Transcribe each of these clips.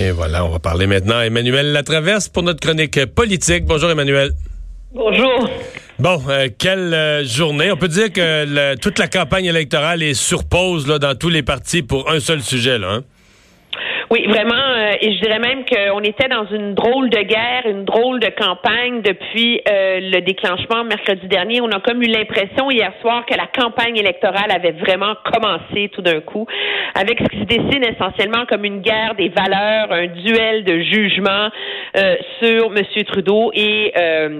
Et voilà, on va parler maintenant à Emmanuel Latraverse pour notre chronique politique. Bonjour Emmanuel. Bonjour. Bon, euh, quelle euh, journée. On peut dire que toute la campagne électorale est sur pause là, dans tous les partis pour un seul sujet. Là, hein? Oui, vraiment, euh, et je dirais même qu'on était dans une drôle de guerre, une drôle de campagne depuis euh, le déclenchement mercredi dernier. On a comme eu l'impression hier soir que la campagne électorale avait vraiment commencé tout d'un coup, avec ce qui se dessine essentiellement comme une guerre des valeurs, un duel de jugement euh, sur M. Trudeau et,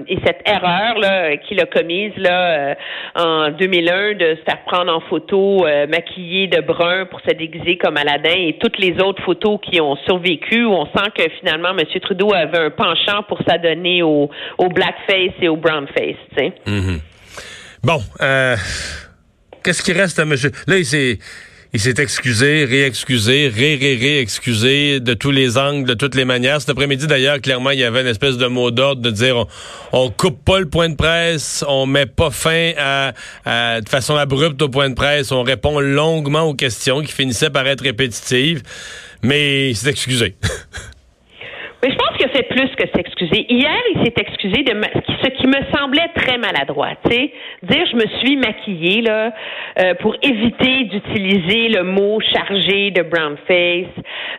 et cette erreur là qu'il a commise là en 2001 de se faire prendre en photo maquillé de brun pour se déguiser comme Aladdin et toutes les autres photos qui ont survécu, on sent que finalement M. Trudeau avait un penchant pour s'adonner au, au blackface et au brownface. Mm-hmm. Bon, euh, qu'est-ce qui reste à M. Là, il s'est il s'est excusé, réexcusé, ré-ré-ré-excusé de tous les angles, de toutes les manières. Cet après-midi, d'ailleurs, clairement, il y avait une espèce de mot d'ordre de dire on, on, coupe pas le point de presse, on met pas fin à, de façon abrupte au point de presse, on répond longuement aux questions qui finissaient par être répétitives mais il s'est excusé. Plus que s'excuser. Hier, il s'est excusé de ce qui me semblait très maladroit. sais, Dire je me suis maquillée là euh, pour éviter d'utiliser le mot chargé de brown face.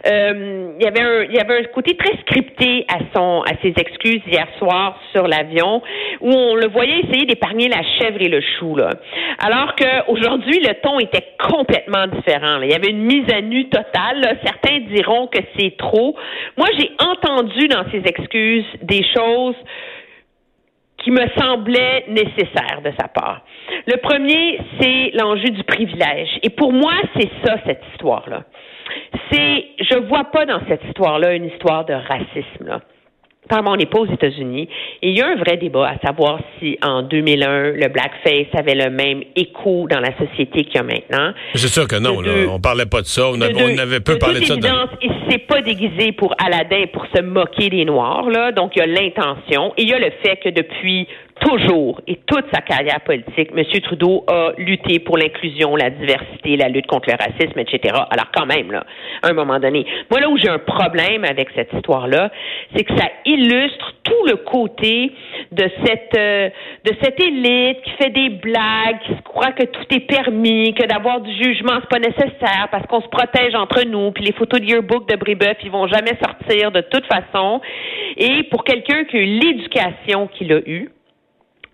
Euh, il y avait un il y avait un côté très scripté à son à ses excuses hier soir sur l'avion où on le voyait essayer d'épargner la chèvre et le chou là. Alors que aujourd'hui le ton était complètement différent. Il y avait une mise à nu totale. Certains diront que c'est trop. Moi j'ai entendu dans ses excuses des choses qui me semblaient nécessaires de sa part. Le premier, c'est l'enjeu du privilège. Et pour moi, c'est ça, cette histoire-là. C'est, je vois pas dans cette histoire-là une histoire de racisme, on n'est pas aux États-Unis. Et il y a un vrai débat à savoir si en 2001, le blackface avait le même écho dans la société qu'il y a maintenant. C'est sûr que non, là, on parlait pas de ça. On, avait, peu parlé de ça. Dans... Il s'est pas déguisé pour Aladdin pour se moquer des Noirs, là. Donc, il y a l'intention. Et il y a le fait que depuis toujours et toute sa carrière politique, M. Trudeau a lutté pour l'inclusion, la diversité, la lutte contre le racisme, etc. Alors quand même, là, à un moment donné, moi là où j'ai un problème avec cette histoire-là, c'est que ça illustre tout le côté de cette euh, de cette élite qui fait des blagues, qui croit que tout est permis, que d'avoir du jugement c'est pas nécessaire parce qu'on se protège entre nous, puis les photos de yearbook de Brébeuf, ils vont jamais sortir de toute façon. Et pour quelqu'un qui a eu l'éducation qu'il a eue,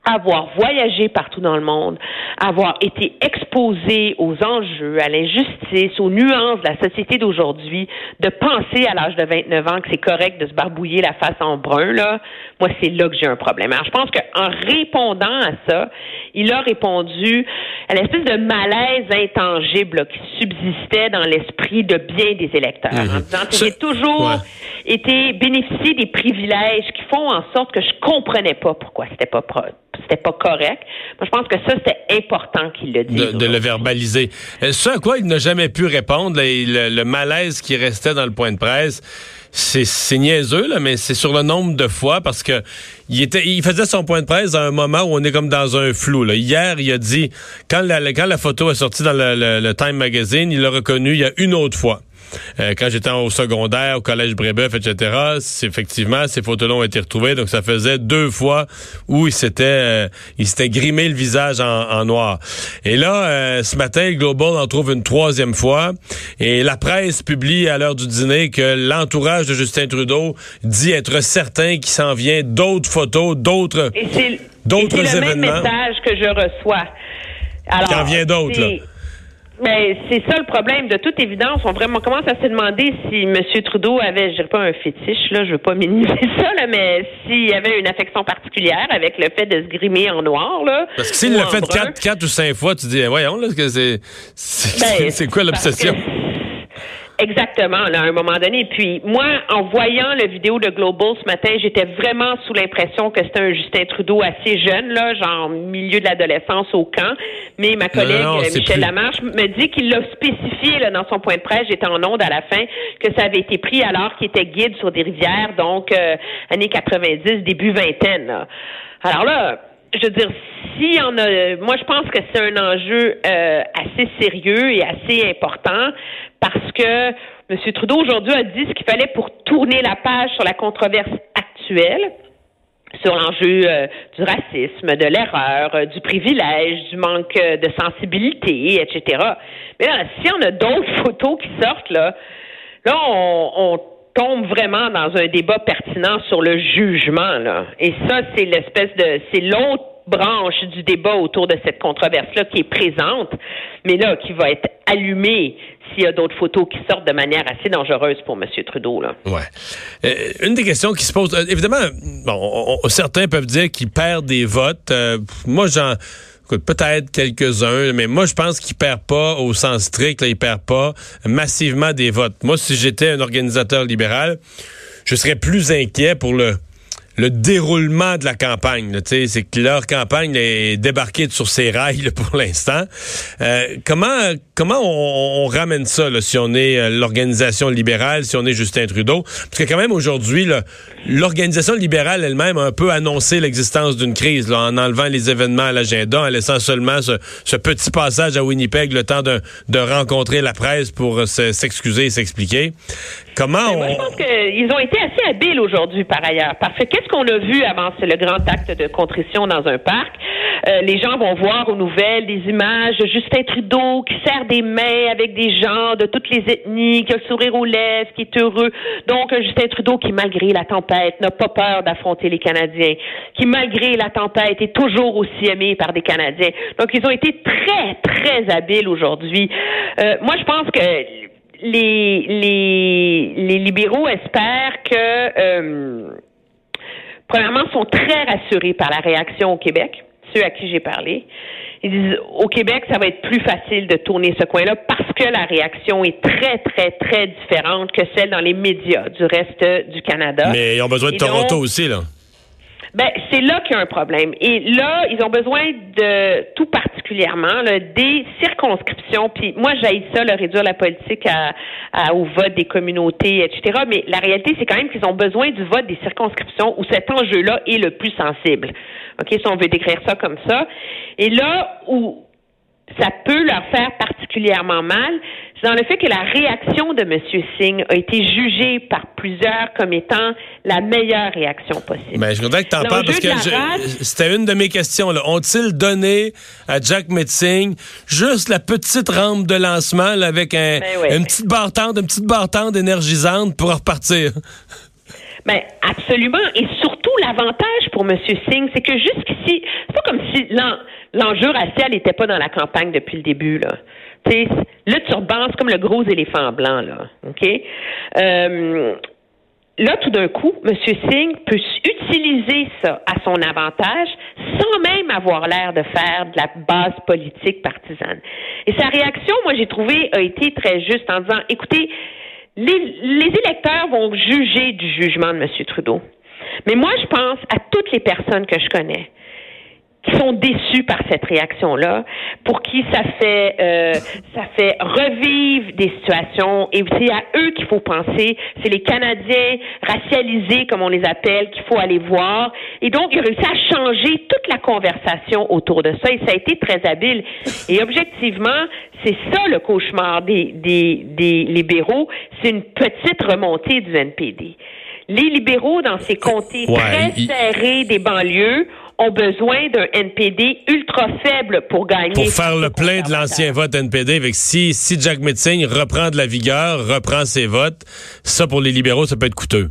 avoir voyagé partout dans le monde, avoir été exposé aux enjeux, à l'injustice, aux nuances de la société d'aujourd'hui, de penser à l'âge de 29 ans que c'est correct de se barbouiller la face en brun, là, moi, c'est là que j'ai un problème. Alors, je pense qu'en répondant à ça, il a répondu à l'espèce de malaise intangible qui subsistait dans l'esprit de bien des électeurs, en mhm. disant que j'ai toujours été bénéficié des privilèges qui font en sorte que je comprenais pas pourquoi c'était pas c'était pas correct. Moi, je pense que ça, c'était important qu'il le dise. De, le verbaliser. Euh, ce à quoi il n'a jamais pu répondre, le, malaise qui restait dans le point de presse, c'est niaiseux, là, mais c'est sur le nombre de fois parce que il était, il faisait son point de presse à un moment où on est comme dans un flou. Hier, il a dit, quand la, quand la photo est sortie dans le Time Magazine, il l'a reconnu il y a une autre fois. Euh, quand j'étais au secondaire, au collège Brébeuf, etc., effectivement, ces photos-là ont été retrouvées. Donc, ça faisait deux fois où il s'était, euh, il s'était grimé le visage en, noir. Et là, euh, ce matin, le Global en trouve une troisième fois. Et la presse publie à l'heure du dîner que l'entourage de Justin Trudeau dit être certain qu'il s'en vient d'autres photos, d'autres, d'autres événements. C'est le même message que je reçois. Alors, il en vient d'autres, là. Mais c'est ça le problème. De toute évidence, on vraiment commence à se demander si M. Trudeau avait, je dirais pas un fétiche, là, je veux pas minimiser ça, là, mais s'il avait une affection particulière avec le fait de se grimer en noir, là. Parce que s'il l'a fait quatre, quatre ou cinq fois, tu dis, voyons, là, que c'est, c'est, ben, quoi l'obsession? Exactement, là, à un moment donné. Puis moi, en voyant la vidéo de Global ce matin, j'étais vraiment sous l'impression que c'était un Justin Trudeau assez jeune, là, genre milieu de l'adolescence au camp. Mais ma collègue Michel Lamarche me dit qu'il l'a spécifié là, dans son point de presse, j'étais en onde à la fin, que ça avait été pris alors qu'il était guide sur des rivières, donc euh, années 90, début vingtaine. Là. Alors là, je veux dire, si on a, moi je pense que c'est un enjeu euh, assez sérieux et assez important que M. Trudeau aujourd'hui a dit ce qu'il fallait pour tourner la page sur la controverse actuelle sur l'enjeu euh, du racisme, de l'erreur, euh, du privilège, du manque de sensibilité, etc. Mais là, si on a d'autres photos qui sortent, là, là, on, tombe vraiment dans un débat pertinent sur le jugement. Et ça, c'est l'espèce de, c'est l'autre branche du débat autour de cette controverse-là qui est présente, mais là, qui va être allumée s'il y a d'autres photos qui sortent de manière assez dangereuse pour M. Trudeau. Là. Ouais. Euh, une des questions qui se pose, euh, évidemment, bon, certains peuvent dire qu'il perd des votes. Euh, moi, j'en peut-être quelques-uns, mais moi, je pense qu'il perd pas au sens strict, là, il perd pas massivement des votes. Moi, si j'étais un organisateur libéral, je serais plus inquiet pour le le déroulement de la campagne. C'est que leur campagne est débarquée sur ses rails pour l'instant. Euh, comment comment on, ramène ça si on est euh, l'organisation libérale, si on est Justin Trudeau? Parce que quand même aujourd'hui, l'organisation libérale elle-même a un peu annoncé l'existence d'une crise là, en enlevant les événements à l'agenda, en laissant seulement ce, petit passage à Winnipeg, le temps de, de rencontrer la presse pour euh, s'excuser et s'expliquer. Comment on... je pense qu'ils ont été assez habiles aujourd'hui, par ailleurs. Parce que qu'est-ce qu'on a vu avant? Le grand acte de contrition dans un parc? Euh, les gens vont voir aux nouvelles des images de Justin Trudeau qui serre des mains avec des gens de toutes les ethnies, qui a le sourire aux lèvres, qui est heureux. Donc, Justin Trudeau qui, malgré la tempête, n'a pas peur d'affronter les Canadiens, qui, malgré la tempête, est toujours aussi aimé par des Canadiens. Donc, ils ont été très, très habiles aujourd'hui. Euh, moi, je pense que les, les, les libéraux espèrent que, euh, premièrement, sont très rassurés par la réaction au Québec, ceux à qui j'ai parlé. Ils disent, au Québec, ça va être plus facile de tourner ce coin-là parce que la réaction est très, très, très différente que celle dans les médias du reste du Canada. Mais ils ont besoin de Toronto aussi, là. Ben, c'est là qu'il y a un problème. Et là, ils ont besoin de tout particulièrement des circonscriptions. Puis moi, j'ai ça, le réduire la politique à, au vote des communautés, etc. Mais la réalité, c'est quand même qu'ils ont besoin du vote des circonscriptions où cet enjeu-là est le plus sensible. OK, si on veut décrire ça comme ça. Et là où ça peut leur faire particulièrement mal, dans le fait que la réaction de M. Singh a été jugée par plusieurs comme étant la meilleure réaction possible. Mais ben, je voudrais que tu en parles parce que c'était une de mes questions. Ont-ils donné à Jack Metzing juste la petite rampe de lancement avec un, ben une petite barre une petite barre énergisante pour repartir? Ben absolument. Et surtout, l'avantage pour M. Singh, c'est que jusqu'ici, c'est pas comme si l'enjeu racial n'était pas dans la campagne depuis le début. Là. T'sais, le turban, comme le gros éléphant blanc. Là. Euh, là, tout d'un coup, M. Singh peut utiliser ça à son avantage sans même avoir l'air de faire de la base politique partisane. Et sa réaction, moi, j'ai trouvé, a été très juste en disant, écoutez, les, les électeurs vont juger du jugement de M. Trudeau. Mais moi, je pense à toutes les personnes que je connais qui sont déçus par cette réaction-là, pour qui ça fait euh, ça fait revivre des situations et c'est à eux qu'il faut penser. C'est les Canadiens racialisés, comme on les appelle, qu'il faut aller voir. Et donc, il a réussi à changer toute la conversation autour de ça et ça a été très habile. Et objectivement, c'est ça le cauchemar des, des, des libéraux, c'est une petite remontée du NPD. Les libéraux, dans ces comtés très serrés des banlieues, ont besoin d'un NPD ultra faible pour gagner. Pour faire le plein de l'ancien vote NPD. Avec si, si Jack Metzing reprend de la vigueur, reprend ses votes, ça pour les libéraux, ça peut être coûteux.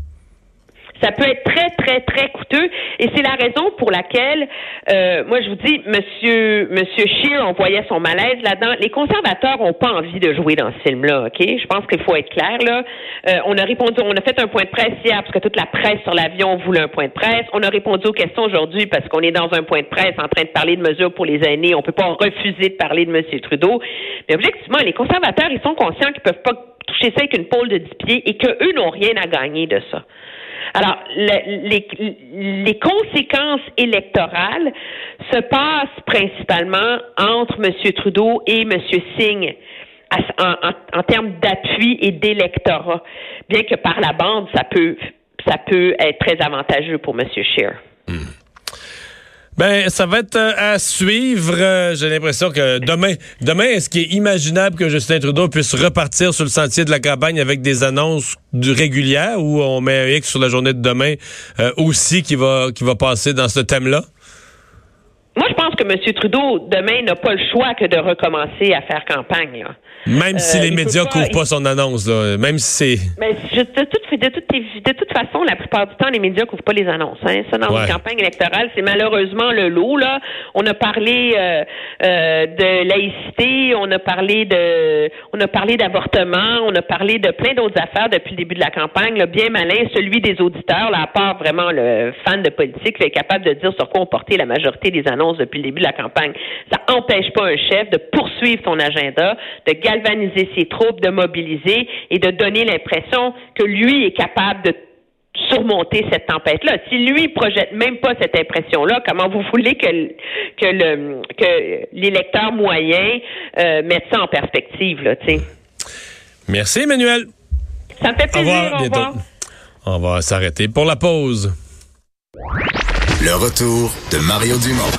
Ça peut être très, très, très coûteux. Et c'est la raison pour laquelle, euh, moi, je vous dis, Monsieur, Monsieur Scheer, on voyait son malaise là-dedans. Les conservateurs n'ont pas envie de jouer dans ce film-là, OK? Je pense qu'il faut être clair, là. Euh, on a répondu, on a fait un point de presse hier parce que toute la presse sur l'avion voulait un point de presse. On a répondu aux questions aujourd'hui parce qu'on est dans un point de presse en train de parler de mesures pour les aînés. On peut pas refuser de parler de Monsieur Trudeau. Mais objectivement, les conservateurs, ils sont conscients qu'ils peuvent pas toucher ça avec une pôle de 10 pieds et qu'eux n'ont rien à gagner de ça. Alors, les, les, conséquences électorales se passent principalement entre M. Trudeau et M. Singh. En, en, termes d'appui et d'électorat, bien que par la bande, ça peut, ça peut être très avantageux pour M. Scheer. Hmm. Ben, ça va être euh, à suivre. Euh, j'ai l'impression que demain, demain, est-ce qu'il est imaginable que Justin Trudeau puisse repartir sur le sentier de la campagne avec des annonces régulières ou on met un X sur la journée de demain euh, aussi qui va, qui va passer dans ce thème-là? Moi, je pense que M. Trudeau, demain, n'a pas le choix que de recommencer à faire campagne. Même si euh, les médias couvrent pas son annonce, là, même si c'est... Mais de, toute, de, toute, de toute façon, la plupart du temps, les médias couvrent pas les annonces. Hein. Ça, dans une campagne électorale, c'est malheureusement le lot. Là. On a parlé euh, euh, de laïcité, on a parlé de on a parlé d'avortement, on a parlé de plein d'autres affaires depuis le début de la campagne. Là, bien malin, celui des auditeurs, là, à part vraiment le fan de politique, est capable de dire sur quoi on portait la majorité des annonces depuis le début de la campagne. Ça n'empêche pas un chef de poursuivre son agenda, de galvaniser ses troupes, de mobiliser et de donner l'impression que lui est capable de surmonter cette tempête-là. Si lui projette même pas cette impression-là, comment vous voulez que que le que l'électeur moyen euh, mette ça en perspective là, Merci Emmanuel. Ça me fait plaisir. Au revoir. On va s'arrêter pour la pause. Le retour de Mario Dumont.